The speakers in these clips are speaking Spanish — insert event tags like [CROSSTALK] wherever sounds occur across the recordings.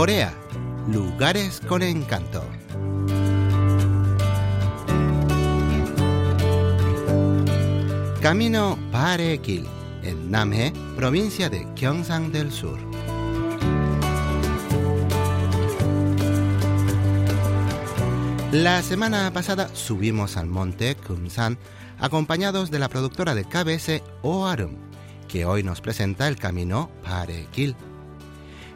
Corea, lugares con encanto. Camino Parekil, en Namhae, provincia de Gyeongsang del Sur. La semana pasada subimos al monte Kumsan acompañados de la productora de KBS Oarum, que hoy nos presenta el camino Parekil.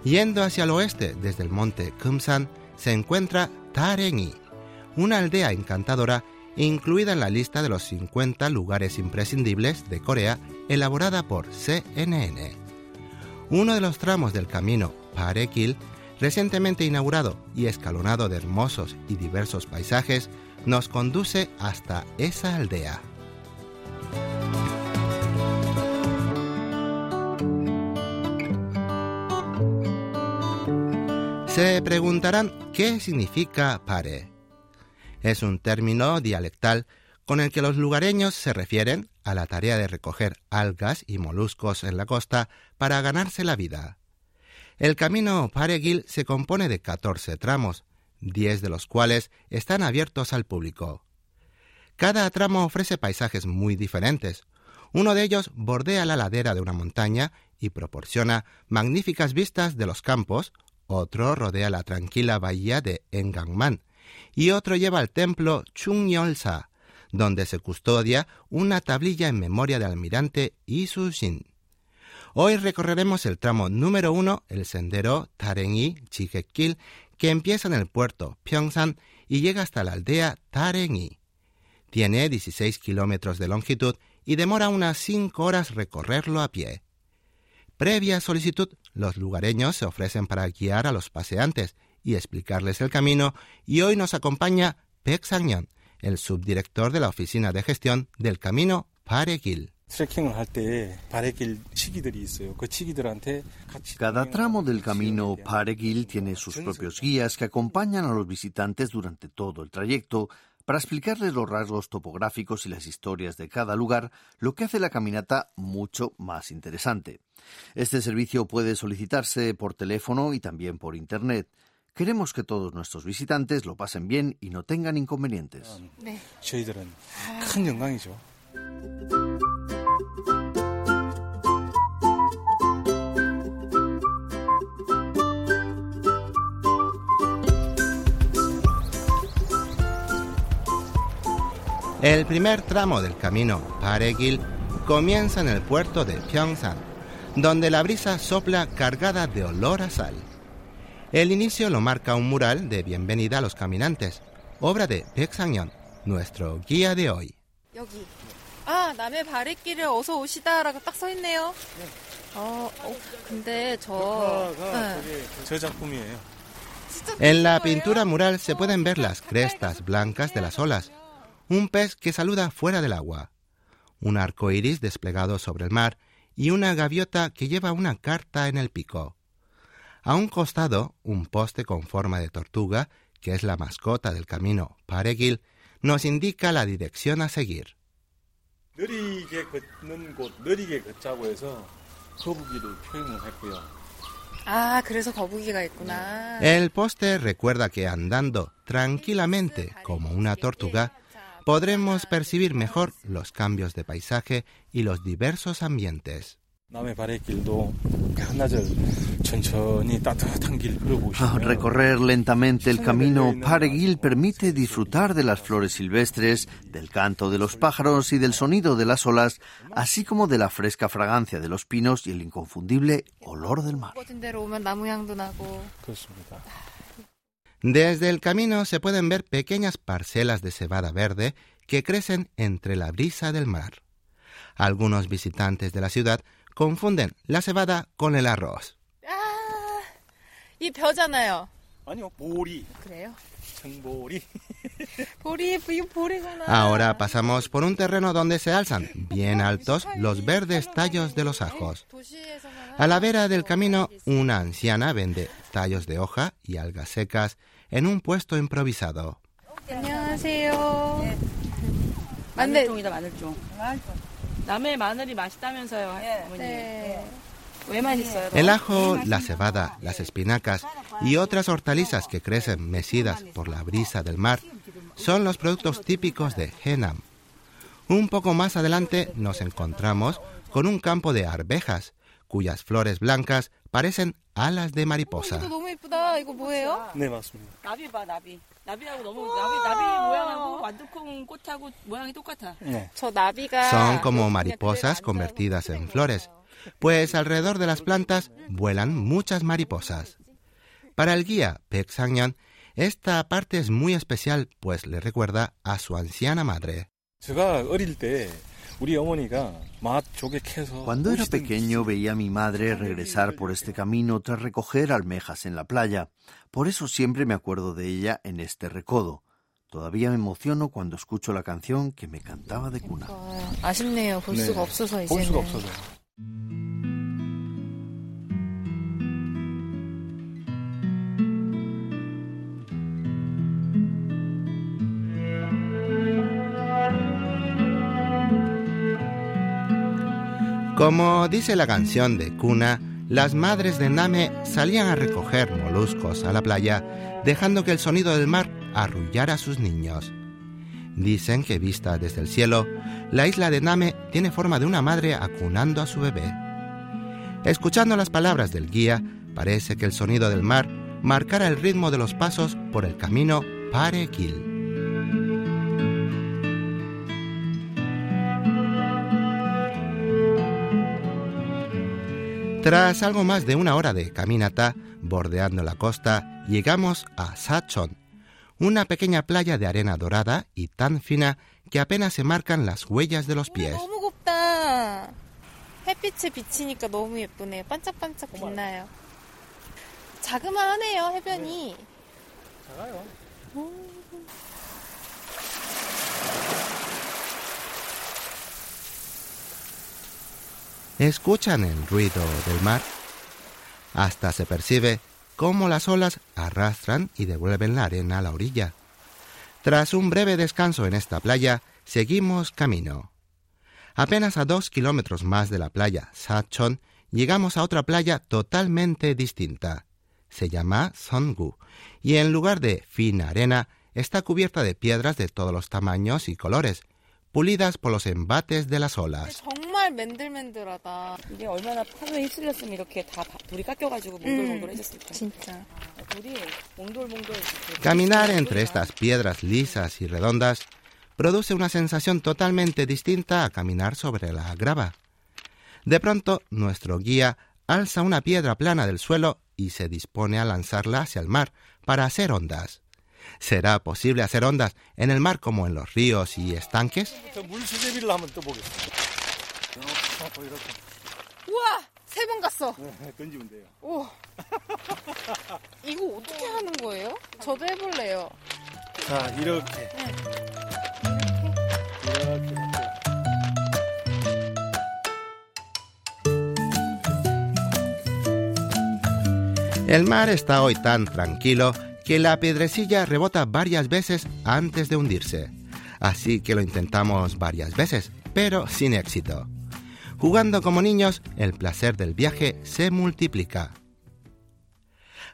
Yendo hacia el oeste desde el monte Kumsan se encuentra Tarengi, una aldea encantadora incluida en la lista de los 50 lugares imprescindibles de Corea elaborada por CNN. Uno de los tramos del camino Parekil, recientemente inaugurado y escalonado de hermosos y diversos paisajes, nos conduce hasta esa aldea. Se preguntarán qué significa pare. Es un término dialectal con el que los lugareños se refieren a la tarea de recoger algas y moluscos en la costa para ganarse la vida. El camino Paregil se compone de 14 tramos, 10 de los cuales están abiertos al público. Cada tramo ofrece paisajes muy diferentes. Uno de ellos bordea la ladera de una montaña y proporciona magníficas vistas de los campos, otro rodea la tranquila bahía de Engangman, y otro lleva al templo Chung-Yolsa, donde se custodia una tablilla en memoria del almirante Isu-shin. Hoy recorreremos el tramo número uno, el sendero Tarengi Chigekil, que empieza en el puerto Pyeongsan y llega hasta la aldea Tarengi. Tiene 16 kilómetros de longitud y demora unas 5 horas recorrerlo a pie. Previa solicitud, los lugareños se ofrecen para guiar a los paseantes y explicarles el camino y hoy nos acompaña Pek Sang el subdirector de la Oficina de Gestión del Camino Paregil. Cada tramo del camino Paregil tiene sus propios guías que acompañan a los visitantes durante todo el trayecto para explicarles los rasgos topográficos y las historias de cada lugar, lo que hace la caminata mucho más interesante. Este servicio puede solicitarse por teléfono y también por Internet. Queremos que todos nuestros visitantes lo pasen bien y no tengan inconvenientes. El primer tramo del camino Paregil comienza en el puerto de Pyeongsan, donde la brisa sopla cargada de olor a sal. El inicio lo marca un mural de bienvenida a los caminantes, obra de Baek Sang-yeon, nuestro guía de hoy. En la pintura mural se pueden ver las crestas blancas de las olas, un pez que saluda fuera del agua, un arco iris desplegado sobre el mar y una gaviota que lleva una carta en el pico. A un costado, un poste con forma de tortuga, que es la mascota del camino Paregil, nos indica la dirección a seguir. El poste recuerda que andando tranquilamente como una tortuga, podremos percibir mejor los cambios de paisaje y los diversos ambientes. Recorrer lentamente el camino Paregil permite disfrutar de las flores silvestres, del canto de los pájaros y del sonido de las olas, así como de la fresca fragancia de los pinos y el inconfundible olor del mar. Desde el camino se pueden ver pequeñas parcelas de cebada verde que crecen entre la brisa del mar. Algunos visitantes de la ciudad confunden la cebada con el arroz. [LAUGHS] Ahora pasamos por un terreno donde se alzan bien altos los verdes tallos de los ajos. A la vera del camino, una anciana vende tallos de hoja y algas secas en un puesto improvisado. El ajo, la cebada, las espinacas y otras hortalizas que crecen mecidas por la brisa del mar son los productos típicos de Henan. Un poco más adelante nos encontramos con un campo de arvejas, cuyas flores blancas parecen alas de mariposa. Son como mariposas convertidas en flores, pues alrededor de las plantas vuelan muchas mariposas. Para el guía Pek Sangyan, esta parte es muy especial, pues le recuerda a su anciana madre. Cuando era pequeño veía a mi madre regresar por este camino tras recoger almejas en la playa. Por eso siempre me acuerdo de ella en este recodo. Todavía me emociono cuando escucho la canción que me cantaba de cuna. Como dice la canción de Cuna, las madres de Name salían a recoger moluscos a la playa, dejando que el sonido del mar arrullara a sus niños. Dicen que vista desde el cielo, la isla de Name tiene forma de una madre acunando a su bebé. Escuchando las palabras del guía, parece que el sonido del mar marcara el ritmo de los pasos por el camino Parekil. Tras algo más de una hora de caminata, bordeando la costa, llegamos a Sachon, una pequeña playa de arena dorada y tan fina que apenas se marcan las huellas de los pies. ¿Escuchan el ruido del mar? Hasta se percibe cómo las olas arrastran y devuelven la arena a la orilla. Tras un breve descanso en esta playa, seguimos camino. Apenas a dos kilómetros más de la playa Sachon, llegamos a otra playa totalmente distinta. Se llama Songu, y en lugar de fina arena, está cubierta de piedras de todos los tamaños y colores, pulidas por los embates de las olas. Caminar entre estas piedras lisas y redondas produce una sensación totalmente distinta a caminar sobre la grava. De pronto, nuestro guía alza una piedra plana del suelo y se dispone a lanzarla hacia el mar para hacer ondas. ¿Será posible hacer ondas en el mar como en los ríos y estanques? El mar está hoy tan tranquilo que la piedrecilla rebota varias veces antes de hundirse. Así que lo intentamos varias veces, pero sin éxito. Jugando como niños, el placer del viaje se multiplica.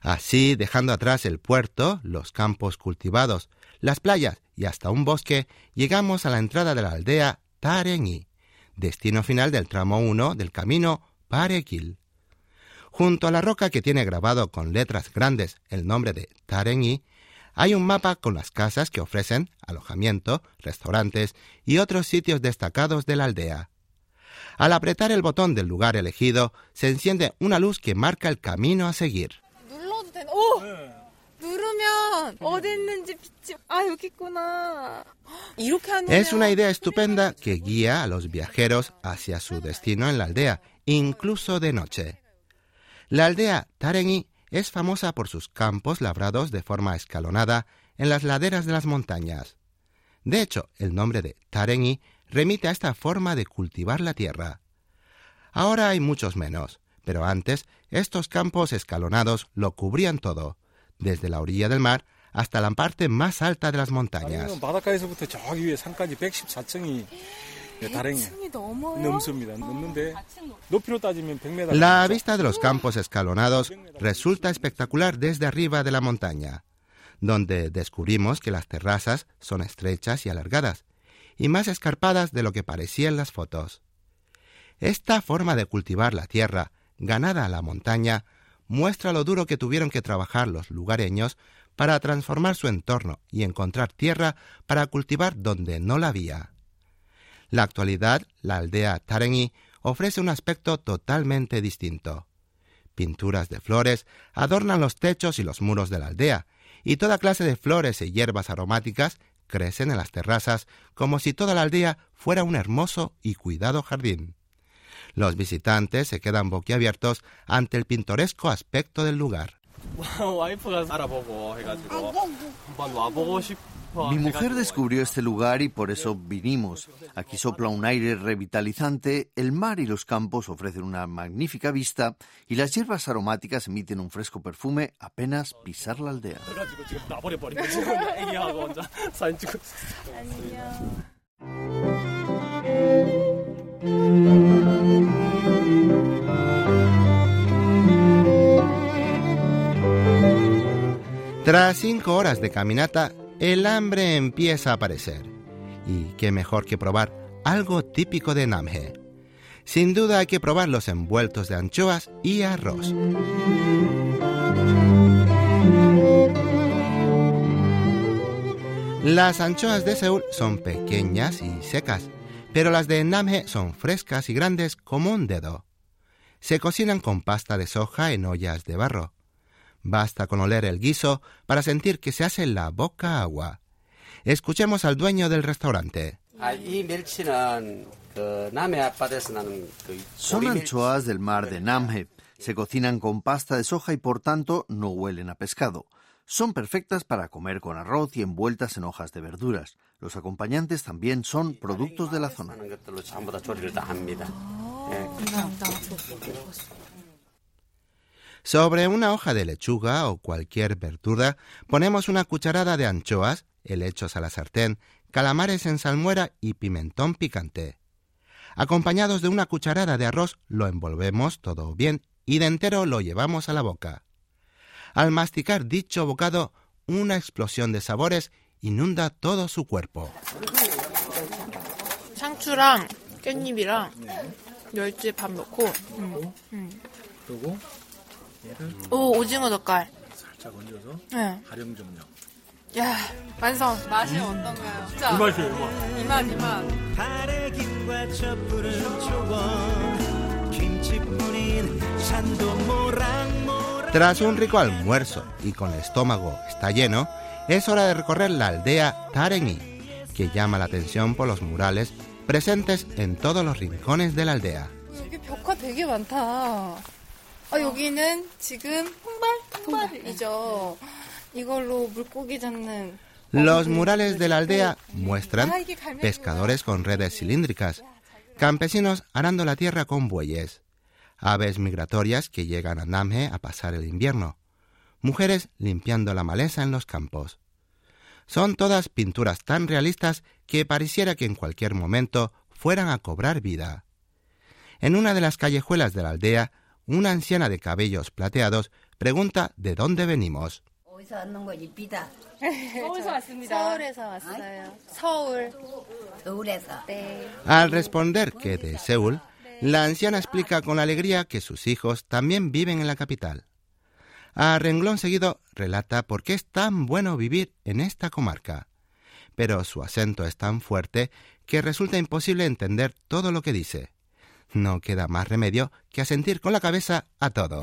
Así, dejando atrás el puerto, los campos cultivados, las playas y hasta un bosque, llegamos a la entrada de la aldea Tarengi, destino final del tramo 1 del camino Parekil. Junto a la roca que tiene grabado con letras grandes el nombre de Tarengi, hay un mapa con las casas que ofrecen alojamiento, restaurantes y otros sitios destacados de la aldea. Al apretar el botón del lugar elegido, se enciende una luz que marca el camino a seguir. Es una idea estupenda que guía a los viajeros hacia su destino en la aldea, incluso de noche. La aldea Tarengi es famosa por sus campos labrados de forma escalonada en las laderas de las montañas. De hecho, el nombre de Tarengi remite a esta forma de cultivar la tierra. Ahora hay muchos menos, pero antes estos campos escalonados lo cubrían todo, desde la orilla del mar hasta la parte más alta de las montañas. La vista de los campos escalonados resulta espectacular desde arriba de la montaña, donde descubrimos que las terrazas son estrechas y alargadas, y más escarpadas de lo que parecía en las fotos. Esta forma de cultivar la tierra, ganada a la montaña, muestra lo duro que tuvieron que trabajar los lugareños para transformar su entorno y encontrar tierra para cultivar donde no la había. La actualidad, la aldea Tarengi ofrece un aspecto totalmente distinto. Pinturas de flores adornan los techos y los muros de la aldea, y toda clase de flores y hierbas aromáticas crecen en las terrazas como si toda la aldea fuera un hermoso y cuidado jardín. Los visitantes se quedan boquiabiertos ante el pintoresco aspecto del lugar. [LAUGHS] Mi mujer descubrió este lugar y por eso vinimos. Aquí sopla un aire revitalizante, el mar y los campos ofrecen una magnífica vista y las hierbas aromáticas emiten un fresco perfume apenas pisar la aldea. Tras cinco horas de caminata, el hambre empieza a aparecer. Y qué mejor que probar algo típico de Namhe. Sin duda hay que probar los envueltos de anchoas y arroz. Las anchoas de Seúl son pequeñas y secas, pero las de Namhe son frescas y grandes como un dedo. Se cocinan con pasta de soja en ollas de barro. Basta con oler el guiso para sentir que se hace la boca agua. Escuchemos al dueño del restaurante. Son anchoas del mar de Namhe. Se cocinan con pasta de soja y por tanto no huelen a pescado. Son perfectas para comer con arroz y envueltas en hojas de verduras. Los acompañantes también son productos de la zona. Sobre una hoja de lechuga o cualquier verdura ponemos una cucharada de anchoas, helechos a la sartén, calamares en salmuera y pimentón picante. Acompañados de una cucharada de arroz lo envolvemos todo bien y de entero lo llevamos a la boca. Al masticar dicho bocado, una explosión de sabores inunda todo su cuerpo. 오 오징어 젓갈. 살짝 얹어서 네. 가령 좀요. 야 완성. 맛이 어떤가요? 진짜. 이 맛이에요. 이 맛. 이 맛. 바래김과 촛불은 초원 김치뿐인 산도 모락모락 Tras un rico almuerzo y con el estómago está lleno, es hora de recorrer la aldea Tarengi, que llama la atención por los murales presentes en todos los rincones de la aldea. 여기 벽화 되게 많다. 아, 여기는 지금 홍발? 홍발이죠. 이걸로 물고기 잡는 Los murales de la aldea muestran pescadores con redes cilíndricas, campesinos arando la tierra con bueyes, aves migratorias que llegan a Namhe a pasar el invierno, mujeres limpiando la maleza en los campos. Son todas pinturas tan realistas que pareciera que en cualquier momento fueran a cobrar vida. En una de las callejuelas de la aldea una anciana de cabellos plateados pregunta de dónde venimos. [LAUGHS] Al responder que de Seúl, la anciana explica con alegría que sus hijos también viven en la capital. A renglón seguido relata por qué es tan bueno vivir en esta comarca. Pero su acento es tan fuerte que resulta imposible entender todo lo que dice. No queda más remedio que asentir con la cabeza a todo.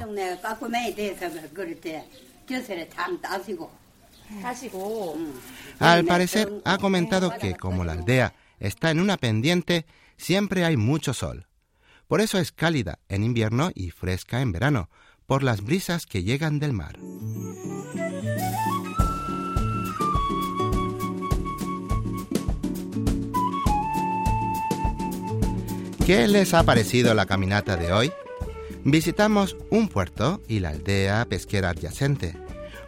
Al parecer ha comentado que como la aldea está en una pendiente, siempre hay mucho sol. Por eso es cálida en invierno y fresca en verano, por las brisas que llegan del mar. ¿Qué les ha parecido la caminata de hoy? Visitamos un puerto y la aldea pesquera adyacente,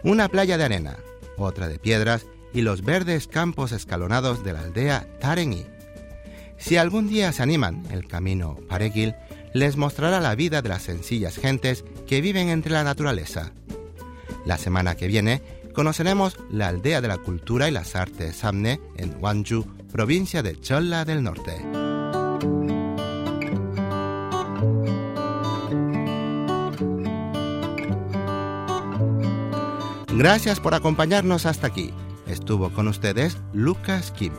una playa de arena, otra de piedras y los verdes campos escalonados de la aldea Tarengi. Si algún día se animan, el camino Paregil les mostrará la vida de las sencillas gentes que viven entre la naturaleza. La semana que viene conoceremos la aldea de la cultura y las artes Samne en Wanju, provincia de Cholla del Norte. Gracias por acompañarnos hasta aquí. Estuvo con ustedes Lucas Kim.